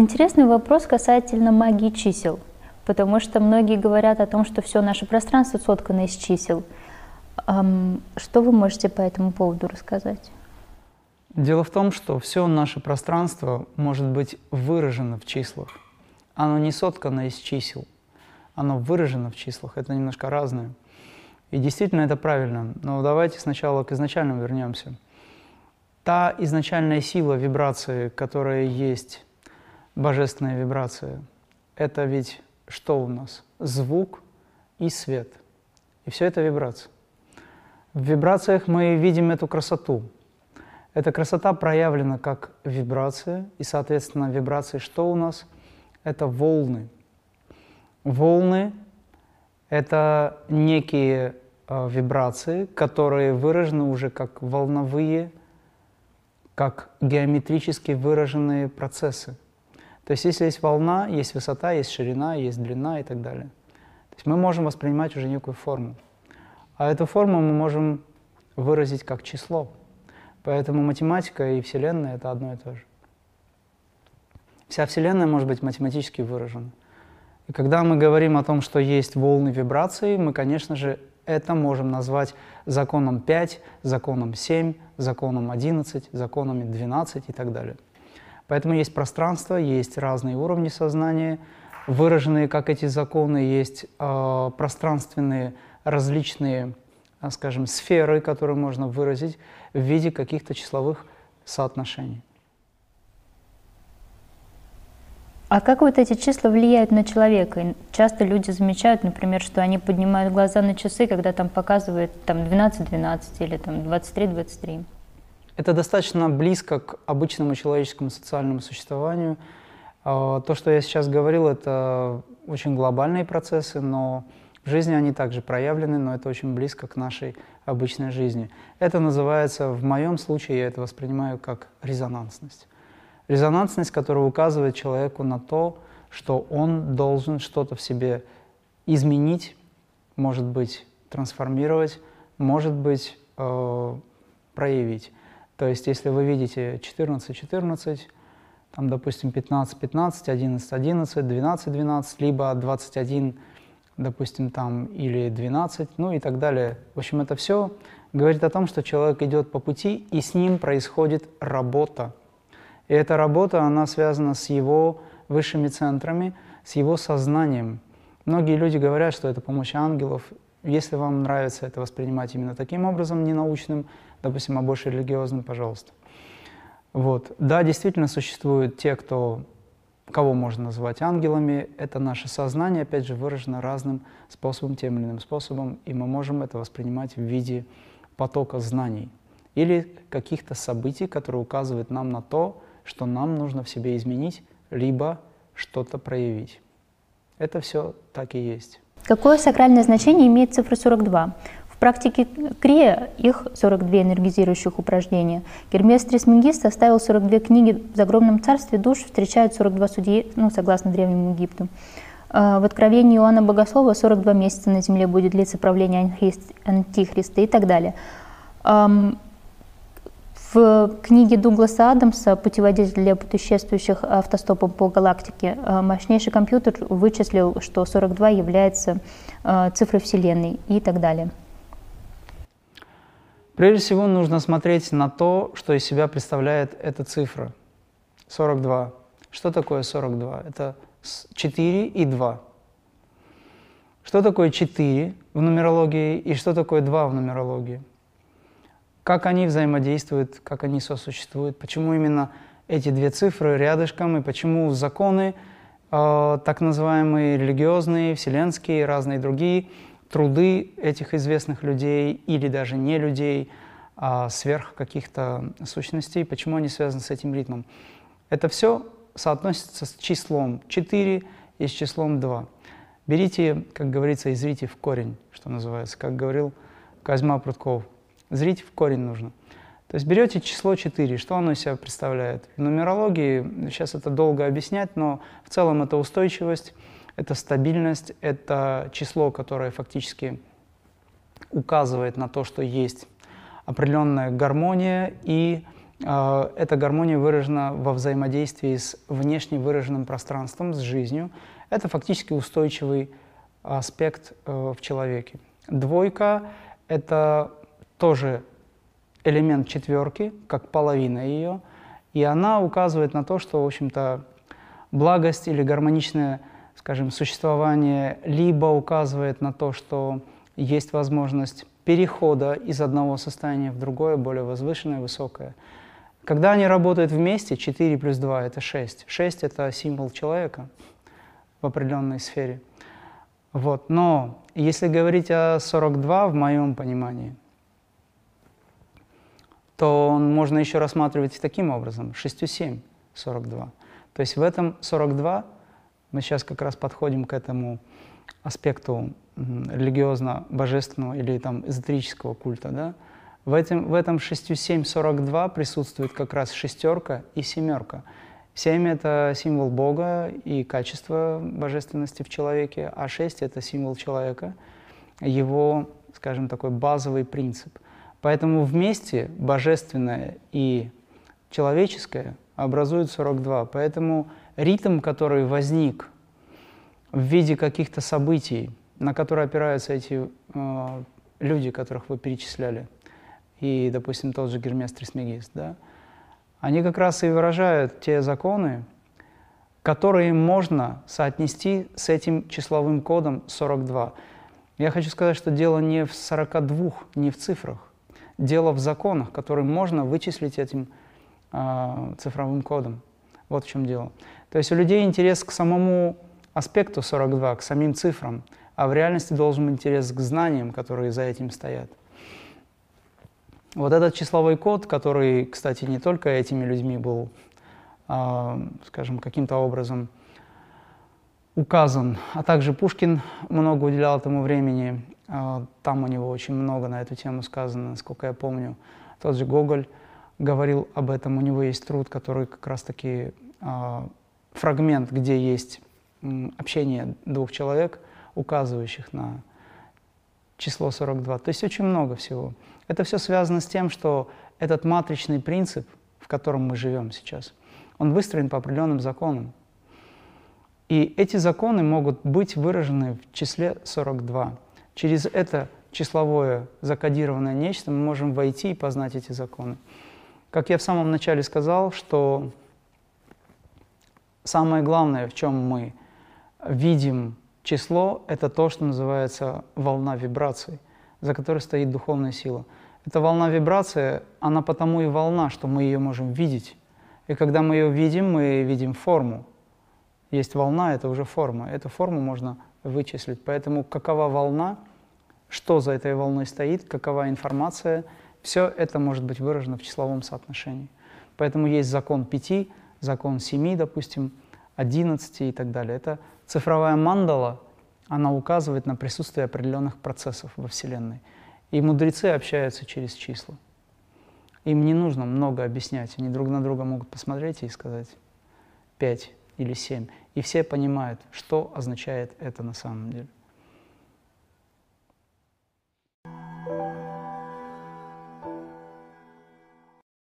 Интересный вопрос касательно магии чисел, потому что многие говорят о том, что все наше пространство соткано из чисел. Что вы можете по этому поводу рассказать? Дело в том, что все наше пространство может быть выражено в числах. Оно не соткано из чисел, оно выражено в числах. Это немножко разное. И действительно это правильно. Но давайте сначала к изначальному вернемся. Та изначальная сила вибрации, которая есть, божественная вибрация, это ведь что у нас? Звук и свет. И все это вибрация. В вибрациях мы видим эту красоту. Эта красота проявлена как вибрация, и, соответственно, вибрации что у нас? Это волны. Волны — это некие э, вибрации, которые выражены уже как волновые, как геометрически выраженные процессы. То есть если есть волна, есть высота, есть ширина, есть длина и так далее. То есть мы можем воспринимать уже некую форму. А эту форму мы можем выразить как число. Поэтому математика и Вселенная — это одно и то же. Вся Вселенная может быть математически выражена. И когда мы говорим о том, что есть волны вибраций, мы, конечно же, это можем назвать законом 5, законом 7, законом 11, законами 12 и так далее. Поэтому есть пространство, есть разные уровни сознания, выраженные как эти законы, есть э, пространственные различные, а, скажем, сферы, которые можно выразить в виде каких-то числовых соотношений. А как вот эти числа влияют на человека? Часто люди замечают, например, что они поднимают глаза на часы, когда там показывают там 12-12 или там 23-23. Это достаточно близко к обычному человеческому социальному существованию. А, то, что я сейчас говорил, это очень глобальные процессы, но в жизни они также проявлены, но это очень близко к нашей обычной жизни. Это называется, в моем случае, я это воспринимаю как резонансность. Резонансность, которая указывает человеку на то, что он должен что-то в себе изменить, может быть, трансформировать, может быть, э, проявить. То есть, если вы видите 14-14, там, допустим, 15-15, 11-11, 12-12, либо 21 допустим, там, или 12, ну и так далее. В общем, это все говорит о том, что человек идет по пути, и с ним происходит работа. И эта работа, она связана с его высшими центрами, с его сознанием. Многие люди говорят, что это помощь ангелов. Если вам нравится это воспринимать именно таким образом, не научным, допустим, а больше религиозным, пожалуйста. Вот. Да, действительно существуют те, кто кого можно назвать ангелами, это наше сознание, опять же, выражено разным способом, тем или иным способом, и мы можем это воспринимать в виде потока знаний или каких-то событий, которые указывают нам на то, что нам нужно в себе изменить, либо что-то проявить. Это все так и есть. Какое сакральное значение имеет цифра 42? В практике Крия их 42 энергизирующих упражнения. Гермес Трисмегист составил 42 книги в загробном царстве душ, встречают 42 судьи, ну, согласно Древнему Египту. А, в Откровении Иоанна Богослова 42 месяца на земле будет длиться правление Антихриста и так далее. В книге Дугласа Адамса «Путеводитель для путешествующих автостопом по галактике» а, мощнейший компьютер вычислил, что 42 является а, цифрой Вселенной и так далее. Прежде всего нужно смотреть на то, что из себя представляет эта цифра. 42. Что такое 42? Это 4 и 2. Что такое 4 в нумерологии и что такое 2 в нумерологии? Как они взаимодействуют, как они сосуществуют, почему именно эти две цифры рядышком и почему законы, э, так называемые религиозные, вселенские, разные другие – труды этих известных людей или даже не людей, а сверх каких-то сущностей, почему они связаны с этим ритмом. Это все соотносится с числом 4 и с числом 2. Берите, как говорится, и зрите в корень, что называется, как говорил Козьма Прутков. Зрите в корень нужно. То есть берете число 4, что оно из себя представляет? В нумерологии, сейчас это долго объяснять, но в целом это устойчивость, это стабильность, это число, которое фактически указывает на то, что есть определенная гармония и э, эта гармония выражена во взаимодействии с внешне выраженным пространством, с жизнью. Это фактически устойчивый аспект э, в человеке. Двойка — это тоже элемент четверки, как половина ее, и она указывает на то, что, в общем-то, благость или гармоничное, скажем, существование либо указывает на то, что есть возможность перехода из одного состояния в другое, более возвышенное, высокое. Когда они работают вместе, 4 плюс 2 – это 6. 6 – это символ человека в определенной сфере. Вот. Но если говорить о 42 в моем понимании, то можно еще рассматривать таким образом, 6 7, 42. То есть в этом 42 мы сейчас как раз подходим к этому аспекту религиозно-божественного или там эзотерического культа, да? В этом, в этом 6, 7, 42 присутствует как раз шестерка и семерка. Семь — это символ Бога и качество божественности в человеке, а шесть — это символ человека, его, скажем, такой базовый принцип. Поэтому вместе божественное и человеческое образуют 42. Поэтому ритм, который возник в виде каких-то событий, на которые опираются эти э, люди, которых вы перечисляли, и, допустим, тот же Гермес Трисмегист, да, они как раз и выражают те законы, которые можно соотнести с этим числовым кодом 42. Я хочу сказать, что дело не в 42, не в цифрах. Дело в законах, которые можно вычислить этим э, цифровым кодом. Вот в чем дело. То есть у людей интерес к самому аспекту 42, к самим цифрам, а в реальности должен быть интерес к знаниям, которые за этим стоят. Вот этот числовой код, который, кстати, не только этими людьми был, э, скажем, каким-то образом указан, а также Пушкин много уделял этому времени. Э, там у него очень много на эту тему сказано, насколько я помню. Тот же Гоголь говорил об этом. У него есть труд, который как раз-таки э, фрагмент, где есть общение двух человек, указывающих на число 42. То есть очень много всего. Это все связано с тем, что этот матричный принцип, в котором мы живем сейчас, он выстроен по определенным законам. И эти законы могут быть выражены в числе 42. Через это числовое закодированное нечто мы можем войти и познать эти законы. Как я в самом начале сказал, что самое главное, в чем мы видим число, это то, что называется волна вибраций, за которой стоит духовная сила – эта волна вибрации, она потому и волна, что мы ее можем видеть. И когда мы ее видим, мы видим форму. Есть волна, это уже форма. Эту форму можно вычислить. Поэтому какова волна, что за этой волной стоит, какова информация, все это может быть выражено в числовом соотношении. Поэтому есть закон пяти, закон семи, допустим, одиннадцати и так далее. Это цифровая мандала, она указывает на присутствие определенных процессов во Вселенной. И мудрецы общаются через числа. Им не нужно много объяснять. Они друг на друга могут посмотреть и сказать пять или семь. И все понимают, что означает это на самом деле.